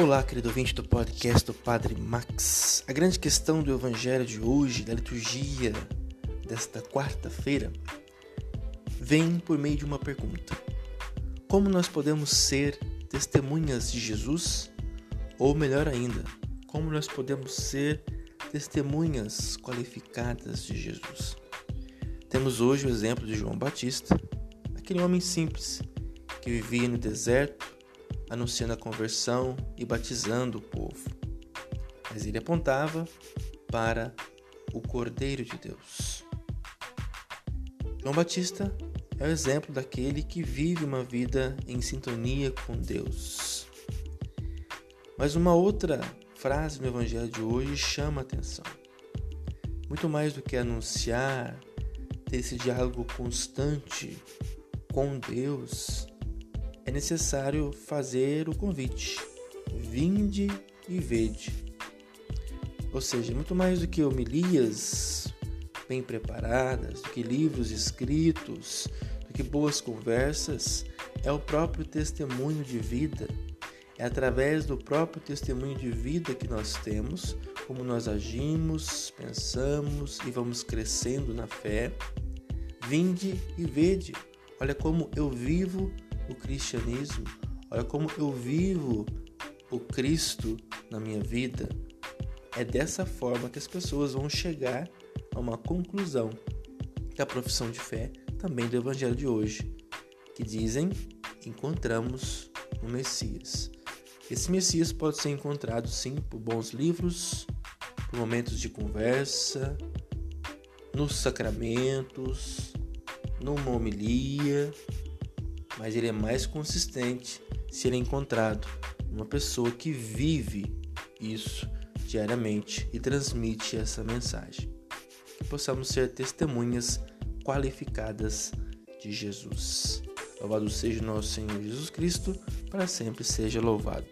Olá, querido ouvinte do podcast do Padre Max. A grande questão do Evangelho de hoje, da liturgia desta quarta-feira, vem por meio de uma pergunta: Como nós podemos ser testemunhas de Jesus? Ou melhor ainda, como nós podemos ser testemunhas qualificadas de Jesus? Temos hoje o exemplo de João Batista, aquele homem simples que vivia no deserto anunciando a conversão e batizando o povo. Mas ele apontava para o Cordeiro de Deus. João Batista é o exemplo daquele que vive uma vida em sintonia com Deus. Mas uma outra frase no Evangelho de hoje chama a atenção. Muito mais do que anunciar, ter esse diálogo constante com Deus, é necessário fazer o convite: vinde e vede. Ou seja, muito mais do que homilias bem preparadas, do que livros escritos, do que boas conversas, é o próprio testemunho de vida. É através do próprio testemunho de vida que nós temos, como nós agimos, pensamos e vamos crescendo na fé. Vinde e vede. Olha como eu vivo o cristianismo, olha como eu vivo o Cristo na minha vida. É dessa forma que as pessoas vão chegar a uma conclusão da profissão de fé também do evangelho de hoje, que dizem encontramos o Messias. Esse Messias pode ser encontrado sim por bons livros, por momentos de conversa, nos sacramentos, numa homilia, mas ele é mais consistente se ele é encontrado uma pessoa que vive isso diariamente e transmite essa mensagem. Que possamos ser testemunhas qualificadas de Jesus. Louvado seja nosso Senhor Jesus Cristo, para sempre seja louvado.